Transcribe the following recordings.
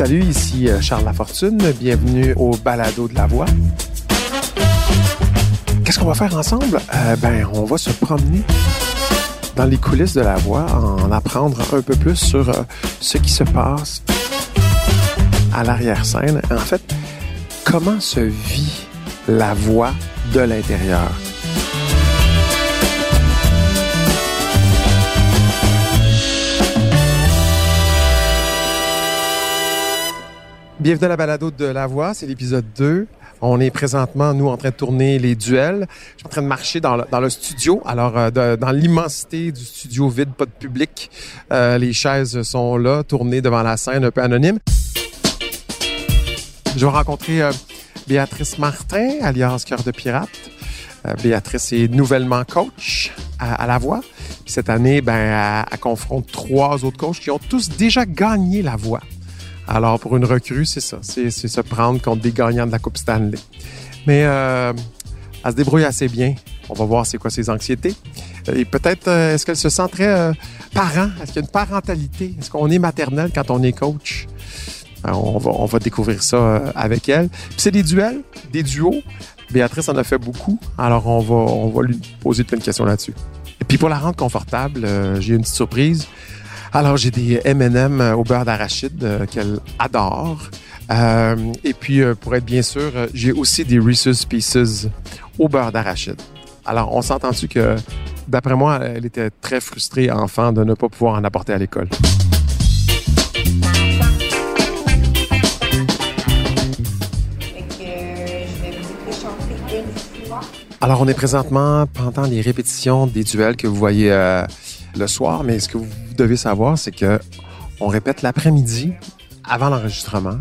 Salut, ici euh, Charles Lafortune. Bienvenue au Balado de la Voix. Qu'est-ce qu'on va faire ensemble? Euh, ben, on va se promener dans les coulisses de la voix, en apprendre un peu plus sur euh, ce qui se passe à l'arrière-scène. En fait, comment se vit la voix de l'intérieur? Bienvenue à la balado de La Voix, c'est l'épisode 2. On est présentement, nous, en train de tourner les duels. Je suis en train de marcher dans le, studio. Alors, euh, dans l'immensité du studio vide, pas de public, euh, les chaises sont là, tournées devant la scène, un peu anonyme. Je vais rencontrer euh, Béatrice Martin, alias Cœur de Pirate. Béatrice est nouvellement coach à, La Voix. Cette année, ben, elle confronte trois autres coachs qui ont tous déjà gagné La Voix. Alors, pour une recrue, c'est ça. C'est se prendre contre des gagnants de la Coupe Stanley. Mais euh, elle se débrouille assez bien. On va voir c'est quoi ses anxiétés. Et peut-être, euh, est-ce qu'elle se sent très euh, parent? Est-ce qu'il y a une parentalité? Est-ce qu'on est maternel quand on est coach? on, va, découvrir ça avec elle. Puis c'est des duels, des duos. Béatrice en a fait beaucoup. Alors, on va, on va lui poser plein de questions là-dessus. Et puis, pour la rendre confortable, j'ai une petite surprise. Alors, j'ai des M&M au beurre d'arachide euh, qu'elle adore. Euh, et puis, euh, pour être bien sûr, j'ai aussi des Reese's Pieces au beurre d'arachide. Alors, on s'entend-tu que, d'après moi, elle était très frustrée, enfant, de ne pas pouvoir en apporter à l'école? Alors, on est présentement pendant les répétitions des duels que vous voyez le soir, mais ce que vous devez savoir, c'est que on répète l'après-midi avant l'enregistrement.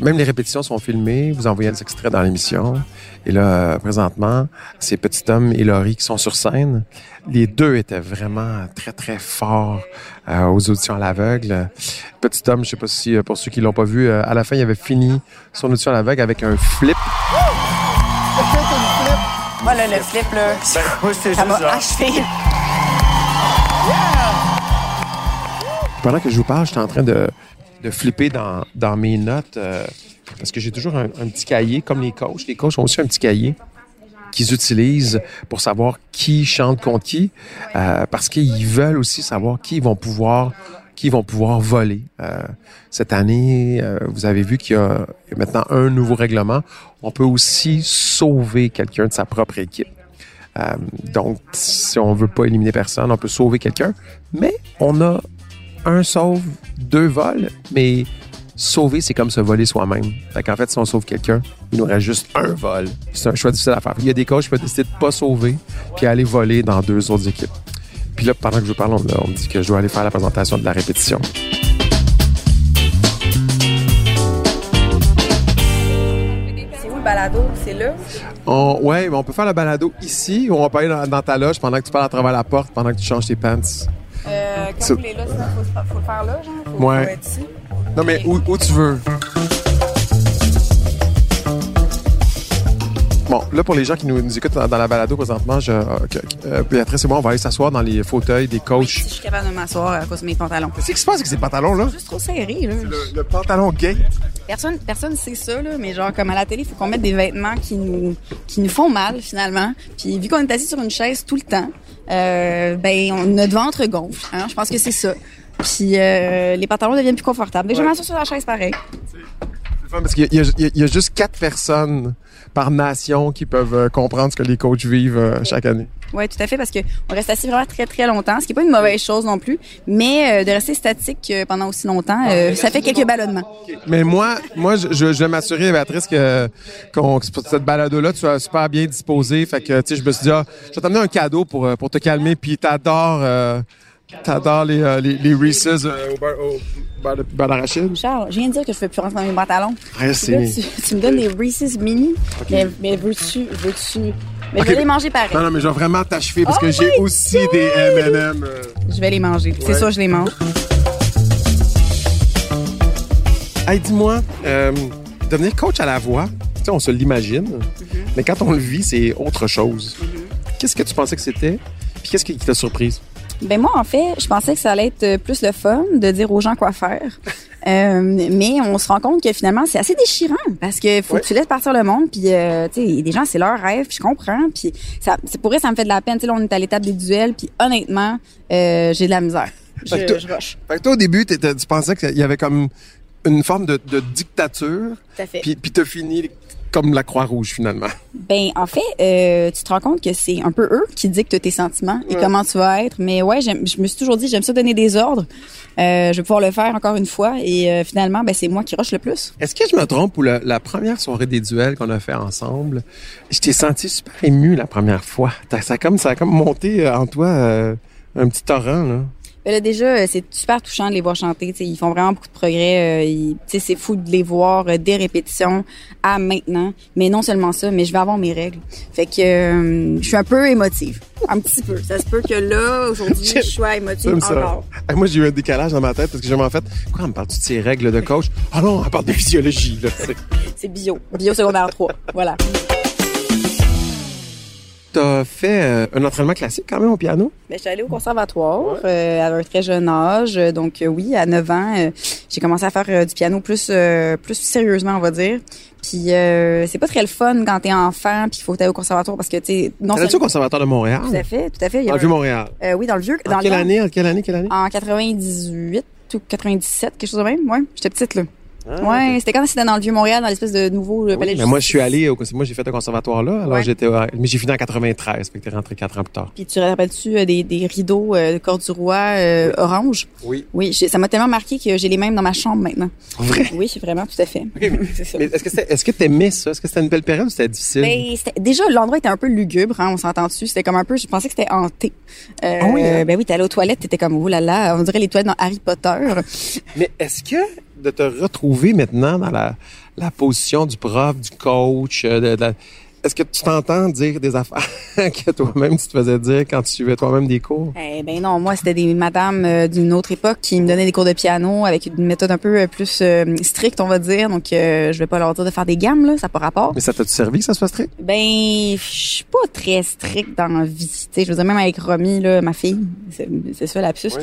Même les répétitions sont filmées. Vous envoyez des extraits dans l'émission. Et là, présentement, c'est Petit Homme et Laurie qui sont sur scène. Les deux étaient vraiment très, très forts euh, aux auditions à l'aveugle. Petit Homme, je sais pas si, euh, pour ceux qui l'ont pas vu, euh, à la fin, il avait fini son audition à l'aveugle avec un flip. Voilà le flip, là. Ben, ça m'a achevé. Pendant que je vous parle, j'étais en train de, de flipper dans, dans mes notes euh, parce que j'ai toujours un, petit cahier, comme les coachs. Les coachs ont aussi un petit cahier qu'ils utilisent pour savoir qui chante contre qui, euh, parce qu'ils veulent aussi savoir qui vont pouvoir qui vont pouvoir voler. Euh, cette année, vous avez vu qu'il y a maintenant un nouveau règlement. On peut aussi sauver quelqu'un de sa propre équipe. Donc, si on veut pas éliminer personne, on peut sauver quelqu'un. Mais on a un sauve, deux vols, mais sauver, c'est comme se voler soi-même. Fait qu'en fait, si on sauve quelqu'un, il nous reste juste un vol. C'est un choix difficile à faire. Il y a des coachs qui peuvent décider de pas sauver puis aller voler dans deux autres équipes. Puis là, pendant que je vous parle, on, me dit que je dois aller faire la présentation de la répétition. C'est où le balado? C'est là? On, ouais, on peut faire le balado ici ou on va pas aller dans, ta loge pendant que tu parles à travers la porte, pendant que tu changes tes pants. Euh, quand vous voulez là, il faut, le faire là, genre? Faut, ouais. Faut être ici. Non, mais où, où tu veux. Bon, là, pour les gens qui nous, nous écoutent dans, la balado présentement, je, euh, euh, Béatrice et moi, on va aller s'asseoir dans les fauteuils des coachs. Si je suis capable de m'asseoir à cause de mes pantalons. Qu'est-ce qui se passe avec ces pantalons-là? Juste trop serré, là. Le, le, pantalon gay. Personne, personne sait ça, là, mais genre, comme à la télé, il faut qu'on mette des vêtements qui nous, qui nous font mal, finalement. Puis, vu qu'on est assis sur une chaise tout le temps, euh, ben, on, notre ventre gonfle. Hein, je pense que c'est ça. Puis, euh, les pantalons deviennent plus confortables. Déjà, ouais. sur la chaise, pareil. Parce qu'il y, y, a juste quatre personnes par nation qui peuvent euh, comprendre ce que les coachs vivent euh, chaque année. Oui, tout à fait, parce qu'on reste assis vraiment très, très longtemps, ce qui n'est pas une mauvaise chose non plus, mais euh, de rester statique pendant aussi longtemps, ça fait quelques ballonnements. Mais moi, moi, je, je vais m'assurer, Béatrice, que, qu'on, cette balado-là, tu sois super bien disposé. Fait que, tu sais, je me suis dit, ah, je vais t'amener un cadeau pour, pour te calmer, puis t'adores T'adores les, euh, les, les, Reese's euh, au bar, au bar, d'arachide? Charles, je viens de dire que je ne peux plus rentrer dans mes pantalons. Ouais, c'est... Tu, tu, me donnes des Reese's mini, mais, mais veux-tu, veux-tu... Mais je vais les manger pareil. Non, non, mais je vais vraiment t'achever parce que oh j'ai aussi des M&M. Je vais les manger. C'est sûr, je les mange. Hey, dis-moi, euh, devenir coach à la voix, tu sais, on se l'imagine, mm-hmm. mais quand on le vit, c'est autre chose. Qu'est-ce que tu pensais que c'était? Puis qu'est-ce qui t'a surprise? Ben moi, en fait, je pensais que ça allait être plus le fun de dire aux gens quoi faire. Euh, mais on se rend compte que finalement, c'est assez déchirant parce que faut Ouais. que tu laisses partir le monde. Puis, euh, tu sais, des gens, c'est leur rêve. Puis je comprends. Puis ça, c'est pour vrai, ça me fait de la peine. Tu sais, là, on est à l'étape des duels. Puis honnêtement, euh, j'ai de la misère. Je, Fait que toi- je rush. Fait que toi, au début, tu pensais qu'il y avait comme une forme de, de dictature, Tout à fait. puis, puis t'as fini comme la Croix-Rouge, finalement. Ben, en fait, euh, tu te rends compte que c'est un peu eux qui dictent tes sentiments et Ouais. comment tu vas être. Mais ouais, je me suis toujours dit, j'aime ça donner des ordres. Euh, je vais pouvoir le faire encore une fois. Et euh, finalement, ben, c'est moi qui rush le plus. Est-ce que je me trompe ou la, la première soirée des duels qu'on a fait ensemble, je t'ai senti super ému la première fois. Ça a comme, ça a comme monté euh, en toi euh, un petit torrent, là. Ben là, déjà, euh, c'est super touchant de les voir chanter. tu sais, ils font vraiment beaucoup de progrès. euh, ils- tu sais, c'est fou de les voir euh, des répétitions à maintenant. Mais non seulement ça, mais je vais avoir mes règles. Fait que euh, je suis un peu émotive. Un petit peu. Ça se peut que là, aujourd'hui, je sois émotive encore. Ah, Moi, j'ai eu un décalage dans ma tête parce que j'ai en fait, quoi, on me parle-tu de ces règles de coach? Ah non, on parle de physiologie, là. C'est bio. Bio secondaire 3. Voilà. T'as fait euh, un entraînement classique quand même au piano? Ben, je suis allée au conservatoire euh, à un très jeune âge. Donc euh, oui, à 9 ans, euh, j'ai commencé à faire du piano plus euh, plus sérieusement, on va dire. Puis euh, c'est pas très le fun quand t'es enfant puis il faut aller au conservatoire parce que tu non T'allais-tu au Conservatoire de Montréal? tout à fait, tout à fait. Il y Dans le Vieux-Montréal. un- euh, oui, dans le vieux dans En le quelle année? En quelle année? Quelle année? En 98 ou 97, quelque chose de même. Ouais, j'étais petite là. Ah, ouais, c'était quand c'était dans le vieux Montréal, dans l'espèce de nouveau euh, Oui, palais mais moi, je suis allé au, moi, j'ai fait un conservatoire là. Alors, Ouais. j'étais, mais j'ai fini en 93, fait que t'es rentré quatre ans plus tard. Puis tu te rappelles-tu euh, des, des rideaux euh, de Corduroy euh, orange? Oui. Oui, ça m'a tellement marqué que j'ai les mêmes dans ma chambre maintenant. Vrai? Oui, vraiment, tout à fait. C'est ça. Mais est-ce que est-ce que t'aimais ça? Est-ce que c'était une belle période ou c'était difficile? Ben, c'était- déjà, l'endroit était un peu lugubre, hein, on s'entend dessus. C'était comme un peu, je pensais que c'était hanté. Euh, Ah oui, hein? Ben oui, t'allais aux toilettes, t'étais comme, oh là là, on dirait les toilettes dans Harry Potter. Mais est-ce que de te retrouver maintenant dans la, position du prof, du coach, euh, de, de- est-ce que tu t'entends dire des affaires que toi-même tu te faisais dire quand tu suivais toi-même des cours? Eh ben non, moi, c'était des madames euh, d'une autre époque qui me donnaient des cours de piano avec une méthode un peu euh, plus euh, stricte, on va dire. Donc, euh, je vais pas leur dire de faire des gammes, là, ça n'a pas rapport. Mais ça t'a-tu servi que ça soit strict? Ben, je suis pas très stricte dans la vie. Tu sais, je veux dire, même avec Romy, là, ma fille, c'est ça, lapsus. Ouais.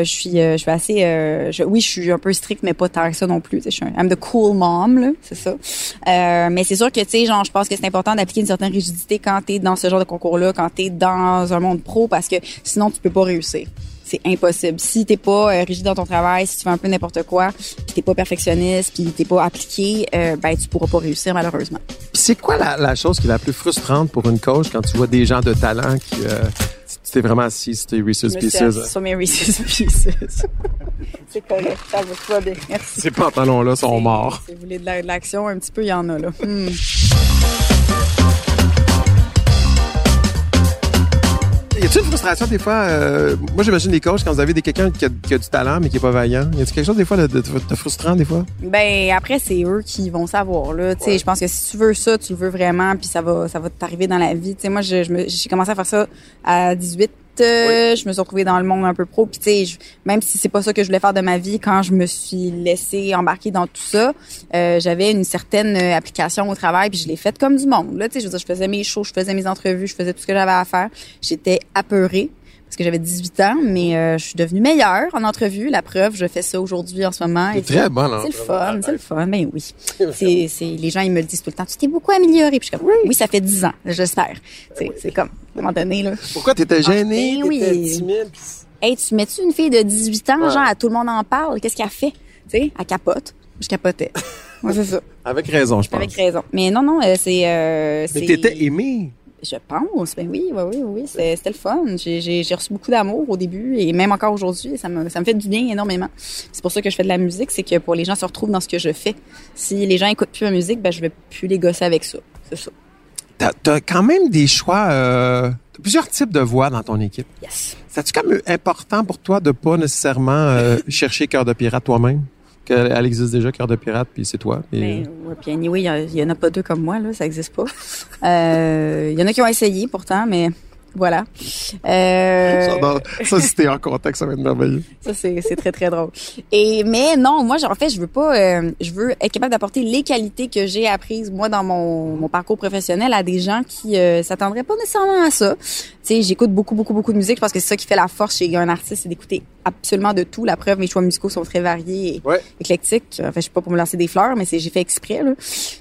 Euh, je suis, je suis assez, euh, je- oui, je suis un peu stricte, mais pas tant que ça non plus. Tu sais, je suis un, I'm the cool mom, là, c'est ça. Euh, mais c'est sûr que, tu sais, genre, je pense que c'est important d'appliquer une certaine rigidité quand t'es dans ce genre de concours-là, quand t'es dans un monde pro, parce que sinon, tu peux pas réussir. C'est impossible. Si t'es pas euh, rigide dans ton travail, si tu fais un peu n'importe quoi, puis t'es pas perfectionniste, puis t'es pas appliqué, euh, ben tu pourras pas réussir malheureusement. C'est quoi la, la chose qui est la plus frustrante pour une coach quand tu vois des gens de talent qui, euh, tu t'es vraiment assis sur tes Reese's Pieces? sur mes Reese's Pieces. c'est correct, ça va, va bien. Merci. Ces pantalons-là sont morts. Si vous voulez de l'action, un petit peu, il y en a là. Hmm. A-t-il une frustration des fois? euh, moi, j'imagine les coachs quand vous avez des quelqu'un qui, a- qui a du talent mais qui est pas vaillant. Y a-t-il quelque chose des fois de, de- de frustrant des fois? Ben après c'est eux qui vont savoir là. Tu sais, Ouais. je pense que si tu veux ça, tu le veux vraiment, puis ça va, ça va t'arriver dans la vie. Tu sais, moi j'ai commencé à faire ça à 18. Euh, Je me suis retrouvée dans le monde un peu pro. Puis tu sais, même si c'est pas ça que je voulais faire de ma vie, quand je me suis laissée embarquer dans tout ça, euh, j'avais une certaine euh, application au travail, puis je l'ai faite comme du monde. Là, tu sais, je je faisais mes shows, je faisais mes entrevues, je faisais tout ce que j'avais à faire. J'étais apeurée parce que j'avais 18 ans, mais euh, je suis devenue meilleure en entrevue. La preuve, je fais ça aujourd'hui en ce moment. C'est très bon. c'est le fun, c'est le fun. Ben oui. C'est, c'est, les gens, ils me le disent tout le temps. Tu t'es beaucoup amélioré. Puis je suis comme, oui, ça fait 10 ans, j'espère. Sais, c'est comme, à un moment donné, là. Pourquoi t'étais gêné? ben oui. t'étais timide? puis- Hey, tu mets-tu une fille de 18 ans, Ouais. genre, à tout le monde en parle? Qu'est-ce qu'elle fait? Tu sais, elle capote. Je capotais. Moi, c'est ça. Avec raison, je pense. Avec raison. Mais non, non, euh, c'est, euh, Mais c'est- t'étais aimé. Je pense, ben oui, oui, oui, oui, c'est- c'était le fun. J'ai- reçu beaucoup d'amour au début et même encore aujourd'hui, ça me, ça me fait du bien énormément. C'est pour ça que je fais de la musique, c'est que pour les gens se retrouvent dans ce que je fais. Si les gens écoutent plus ma musique, ben je vais plus les gosser avec ça. C'est ça. T'as as quand même des choix, euh, t'as plusieurs types de voix dans ton équipe. Yes. C'est-tu comme important pour toi de pas nécessairement euh, chercher Cœur de Pirate toi-même? Qu'elle existe déjà, Cœur de Pirate, puis c'est toi. puis- Ben, ouais, puis anyway, il y, en a pas deux comme moi, là, ça existe pas. Euh, Il y en a qui ont essayé pourtant, mais Voilà. Euh, J'adore. Ça, si t'es en contexte, ça va être merveilleux. Ça, c'est, c'est très, très drôle. Et, mais non, moi, en fait, je veux pas, euh, je veux être capable d'apporter les qualités que j'ai apprises, moi, dans mon, mon parcours professionnel à des gens qui euh, s'attendraient pas nécessairement à ça. Tu sais, j'écoute beaucoup, beaucoup, beaucoup de musique. Je pense que c'est ça qui fait la force chez un artiste, c'est d'écouter absolument de tout. La preuve, mes choix musicaux sont très variés et Ouais. éclectiques. En fait, je suis pas pour me lancer des fleurs, mais c'est, j'ai fait exprès, là.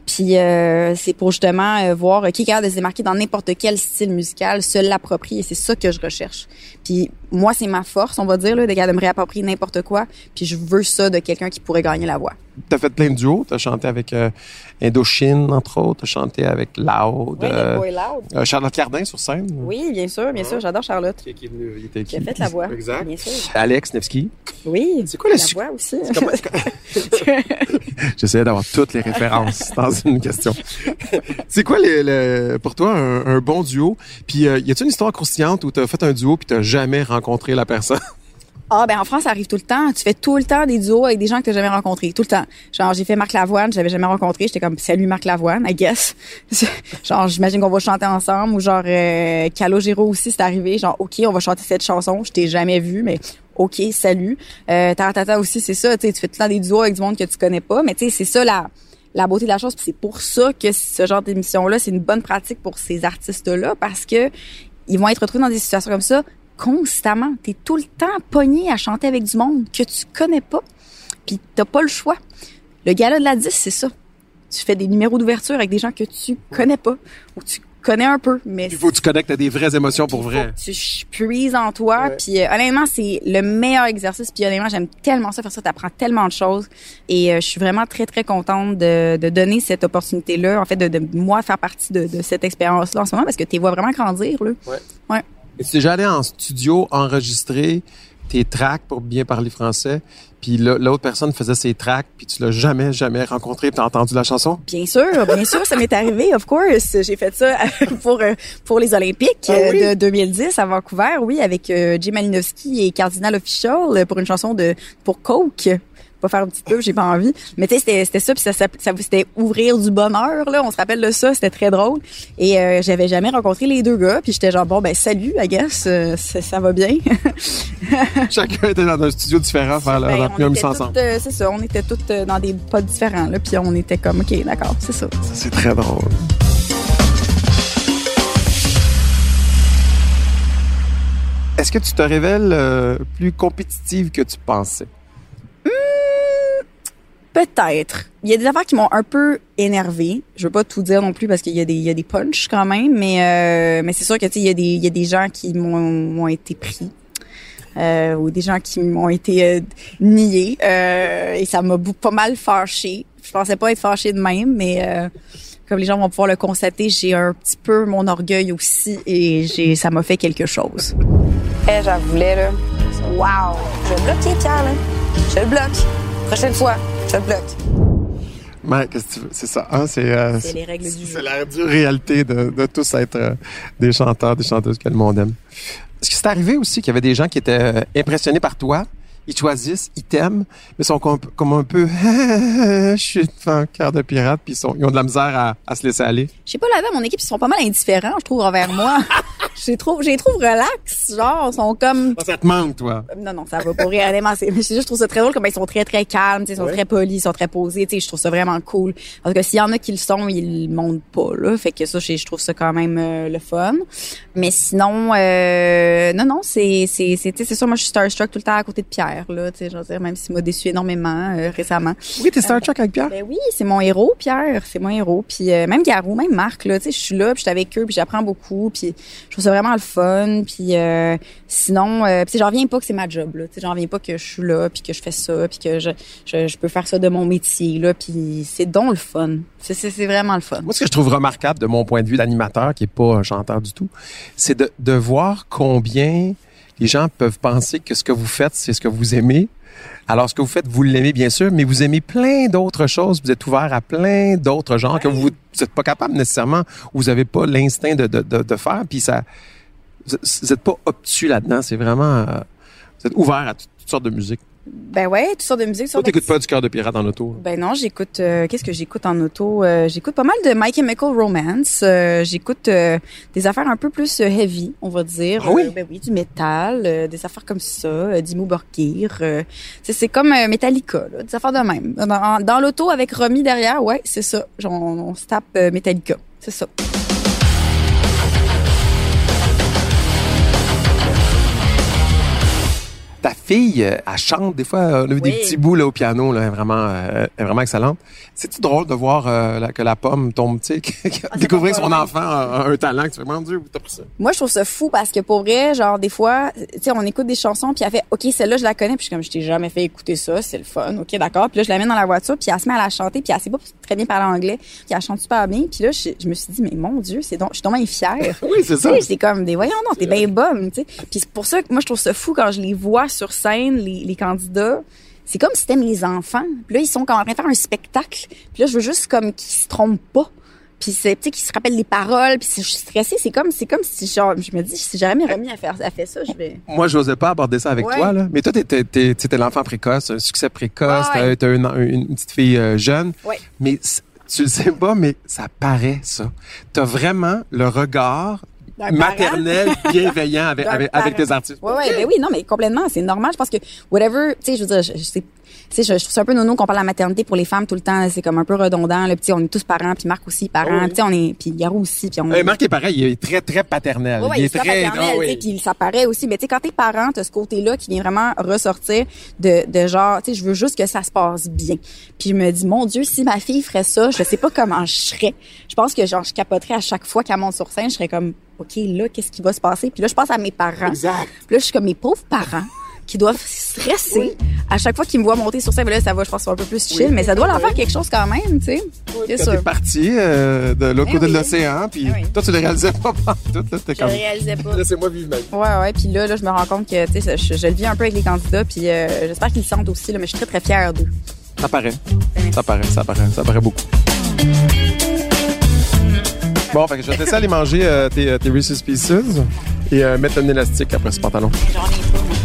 Puis, euh, c'est pour justement euh, voir qui est capable de se démarquer dans n'importe quel style musical, se Et c'est ça que je recherche. Puis, moi, c'est ma force, on va dire, là, de me réapproprier n'importe quoi. Puis, je veux ça de quelqu'un qui pourrait gagner la voix. T'as fait plein de duos. T'as chanté avec euh, Indochine, entre autres. T'as chanté avec Loud. euh, Loud. euh, Charlotte Cardin sur scène. Oui, bien sûr, bien sûr. J'adore Charlotte. Qui, qui est venu, il était Qui a fait la voix. Exact. Bien sûr. Alex Nevsky. Oui. C'est quoi le la voix aussi. J'essayais d'avoir toutes les références dans une question. C'est quoi pour toi un, un bon duo? Puis euh, y a-t-il une histoire croustillante où t'as fait un duo puis t'as jamais rencontré la personne? Ah ben en France ça arrive tout le temps. Tu fais tout le temps des duos avec des gens que t'as jamais rencontrés, tout le temps. Genre j'ai fait Marc Lavoine, je l'avais jamais rencontré, j'étais comme salut Marc Lavoine, I guess. genre j'imagine qu'on va chanter ensemble ou genre euh, Calogero aussi c'est arrivé, genre OK, on va chanter cette chanson, je t'ai jamais vu mais OK, salut. Euh Taratata aussi c'est ça, tu fais tout le temps des duos avec du monde que tu connais pas, mais tu sais c'est ça la la beauté de la chose, c'est pour ça que ce genre d'émission là, c'est une bonne pratique pour ces artistes là parce que ils vont être retrouvés dans des situations comme ça constamment. T'es tout le temps pogné à chanter avec du monde que tu connais pas, puis t'as pas le choix. Le gala de la 10, c'est ça. Tu fais des numéros d'ouverture avec des gens que tu connais pas ou tu connais un peu, mais Il faut que tu connectes à des vraies émotions pour vrai. tu ch- puises en toi. Ouais. Puis euh, honnêtement, c'est le meilleur exercice. Puis honnêtement, j'aime tellement ça faire ça. T'apprends tellement de choses. Et euh, je suis vraiment très très contente de, de donner cette opportunité-là. En fait, de, de moi faire partie de, de cette expérience-là en ce moment parce que tu vois vraiment grandir là. Et tu es déjà allé en studio enregistrer tes tracks pour bien parler français, puis là, l'autre personne faisait ses tracks, puis tu l'as jamais, jamais rencontré, puis t'as entendu la chanson? Bien sûr, bien sûr, ça m'est arrivé, of course. J'ai fait ça pour euh, pour les Olympiques Ah oui? euh, de 2010 à Vancouver, oui, avec euh, Jim Malinowski et Cardinal Official euh, pour une chanson de pour Coke. Pas faire un petit peu, j'ai pas envie. Mais tu sais, c'était ça, puis ça, s'appelait- ça c'était ouvrir du bonheur là. On se rappelle de ça, c'était très drôle. Et euh, j'avais jamais rencontré les deux gars, puis j'étais genre bon ben salut, I guess, euh, ça, ça va bien. Chacun était dans un studio différent, faire Ben, leur première mission ensemble. euh, c'est ça, on était toutes euh, dans des pods différents là, puis on était comme ok, d'accord, c'est ça. Ça, C'est très drôle. Est-ce que tu te révèles plus compétitive que tu pensais? Peut-être. Il y a des affaires qui m'ont un peu énervé. Je veux pas tout dire non plus parce qu'il y a des il punchs quand même, mais euh, c'est sûr que il y a des gens qui m'ont été pris. Euh, ou des gens qui m'ont été euh, niés et ça m'a pas mal fâché. Je pensais pas être fâchée de même, mais comme les gens vont pouvoir le constater, j'ai un petit peu mon orgueil aussi et ça m'a fait quelque chose. Eh, j'en voulais là. Wow, je vais bloquer Pierre là. Je le bloque. Prochaine fois, je le bloque. Ouais, qu'est-ce que tu veux? C'est ça. Hein? C'est euh, C'est les règles du jeu. C'est la dure réalité de, de tous être euh, des chanteurs, des chanteuses que le monde aime. Est-ce que c'est arrivé aussi qu'il y avait des gens qui étaient euh, impressionnés par toi? Ils choisissent, ils t'aiment, mais sont comme, comme un peu, je suis un cœur de pirate, puis ils, sont, ils ont de la misère à, à se laisser aller. Je sais pas, là-bas, mon équipe, ils sont pas mal indifférents, je trouve, envers moi. je les trouve, les trouve relax, genre, ils sont comme... Ça te manque, toi. Non, non, ça va pas réellement. C'est, je trouve ça très drôle, comme ils sont très, très calmes, ils sont Ouais. très polis, ils sont très posés, tu sais, je trouve ça vraiment cool. Parce que s'il y en a qui le sont, ils le montrent pas, là. Fait que ça, je, trouve ça quand même euh, le fun. Mais sinon, euh, non, non, c'est, c'est, c'est, c'est sûr, moi, je suis starstruck tout le temps à côté de Pierre, là, tu sais, je veux dire, même s'il m'a déçu énormément euh, récemment. Oui, t'es Star Trek avec Pierre? Ben oui, c'est mon héros, Pierre. C'est mon héros. Puis euh, même Garou, même Marc, là, tu sais, je suis là, puis je suis avec eux, puis j'apprends beaucoup, puis je trouve ça vraiment le fun. Puis euh, sinon, euh, j'en reviens pas que c'est ma job, là. J'en reviens pas que je suis là, puis que je fais ça, puis que je, je, je peux faire ça de mon métier, là. Puis c'est donc le fun. C'est, c'est, c'est vraiment le fun. Moi, ce que je trouve remarquable de mon point de vue d'animateur, qui est pas un chanteur du tout, c'est de, de voir combien les gens peuvent penser que ce que vous faites, c'est ce que vous aimez. Alors, ce que vous faites, vous l'aimez bien sûr, mais vous aimez plein d'autres choses. Vous êtes ouvert à plein d'autres genres que vous n'êtes pas capable nécessairement, ou vous n'avez pas l'instinct de, de, de, de faire. Puis ça, vous vous êtes pas obtus là-dedans. C'est vraiment, euh, Vous êtes ouvert à toutes sortes de musique. Ben ouais, toutes sortes de musique. Toi, t'écoutes pas du cœur de pirate en auto? Ben non, j'écoute. euh, Qu'est-ce que j'écoute en auto? Euh, J'écoute pas mal de My Chemical Romance. Euh, j'écoute euh, des affaires un peu plus euh, heavy, on va dire. Ah oui? Euh, ben oui, du métal, euh, des affaires comme ça, Dimmu Borgir. C'est c'est comme Metallica, là, des affaires de même. Dans, dans l'auto avec Romy derrière, ouais, c'est ça. On, on se tape Metallica, c'est ça. Fille, euh, elle chante des fois. On a vu des Oui. petits bouts là, au piano, là, vraiment, euh, vraiment excellente. C'est-tu drôle de voir euh, que la pomme tombe, tu sais, Ah, découvrir son enfant a un, talent, que tu fais, mon Dieu, t'as pris ça? Moi, je trouve ça fou parce que pour vrai, genre des fois, tu sais, on écoute des chansons puis elle fait OK, celle-là je la connais puis je suis comme je t'ai jamais fait écouter ça, c'est le fun. OK, d'accord. Puis là je la mets dans la voiture puis elle se met à la chanter puis elle sait pas très bien parler anglais, puis elle chante super bien. Puis là je, je me suis dit mais mon dieu, c'est donc je suis tellement fière. Oui, c'est ça. c'est comme des voyons non, t'es bien bonne, tu sais. Puis c'est pour ça que moi je trouve ça fou quand je les vois sur scène les, les candidats. C'est comme si c'était mes enfants. Puis là ils sont comme en train de faire un spectacle. Puis là je veux juste comme qu'ils se trompent pas. Puis c'est tu sais qu'ils se rappellent les paroles, puis si je suis stressée, c'est comme c'est comme si genre je me dis si jamais remis à faire à fait ça, je vais Moi, je n'osais pas aborder ça avec Ouais. toi, là. Mais toi, t'es, t'es l'enfant précoce, un succès précoce, Ouais, ouais. t'as, une, petite fille euh, jeune. Ouais. Mais tu le sais pas, mais ça paraît, ça. T'as vraiment le regard maternel bienveillant avec, avec, avec tes artistes. Ouais, ouais, ben oui, non, mais complètement, c'est normal. Je pense que whatever, tu sais, je veux dire, je, je sais, je, je trouve ça un peu nono qu'on parle de la maternité pour les femmes tout le temps. C'est comme un peu redondant. Le petit, on est tous parents, puis Marc aussi parent. Oh oui. On est, puis Garou aussi, puis on. Euh, Marc est pareil, il est très, très paternel. Ouais, ouais, il il est très paternel, tu oui. puis ça paraît aussi. Mais tu sais, quand t'es parent, t'as ce côté-là qui vient vraiment ressortir de, de genre, tu sais, je veux juste que ça se passe bien. Puis je me dis, mon Dieu, si ma fille ferait ça, je sais pas comment je serais. Je pense que genre, je capoterais à chaque fois qu'elle monte sur scène, je serais comme, OK, là, qu'est-ce qui va se passer? Puis là, je pense à mes parents. Exact. Puis là, je suis comme mes pauvres parents qui doivent stresser à chaque fois qu'ils me voient monter sur scène. Mais là, ça va, je pense, un peu plus chill, mais ça doit leur faire quelque chose quand même, tu sais. C'est Quand sûr. t'es parti euh, de l'autre Eh côté de oui. l'océan, puis Eh oui. toi, tu le réalisais pas tout, là, t'es Je comme, réalisais pas. laissez-moi vivre ma vie. Ouais, ouais. Puis là, là, je me rends compte que, tu sais, je, je le vis un peu avec les candidats, puis euh, j'espère qu'ils le sentent aussi, là, mais je suis très, très fière d'eux. Ça paraît. Ça paraît, ça paraît, ça paraît beaucoup. Bon, fait que je vais te laisser aller manger euh, tes, euh, tes Reese's Pieces et euh, mettre un élastique après ce pantalon. J'en ai pas, moi.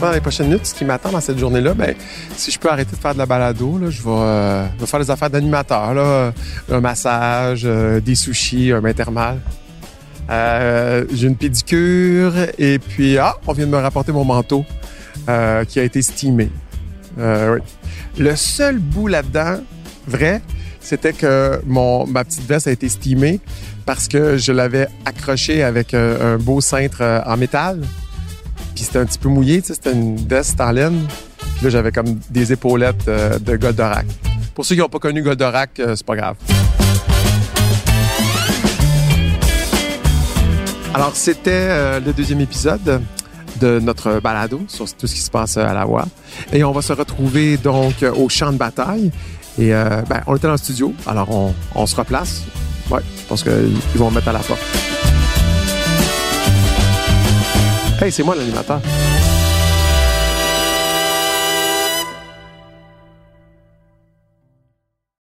Dans les prochaines minutes, ce qui m'attend dans cette journée-là, ben, si je peux arrêter de faire de la balado, là, je vais, euh, je vais faire des affaires d'animateur, là, un massage, euh, des sushis, un bain thermal. Euh, J'ai une pédicure et puis ah, on vient de me rapporter mon manteau qui a été steamé. Euh. Le seul bout là-dedans, vrai, c'était que mon ma petite veste a été steamée parce que je l'avais accroché avec euh, un beau cintre euh, en métal. Puis c'était un petit peu mouillé, tu sais, c'était une veste en laine. Puis là, j'avais comme des épaulettes de Goldorak. Pour ceux qui n'ont pas connu Goldorak, c'est pas grave. Alors, c'était le deuxième épisode de notre balado sur tout ce qui se passe à la voix. Et on va se retrouver donc au champ de bataille. Et euh, ben, on était dans le studio, alors on, on se replace. Ouais, je pense qu'ils vont me mettre à la porte. Hey, c'est moi l'animateur.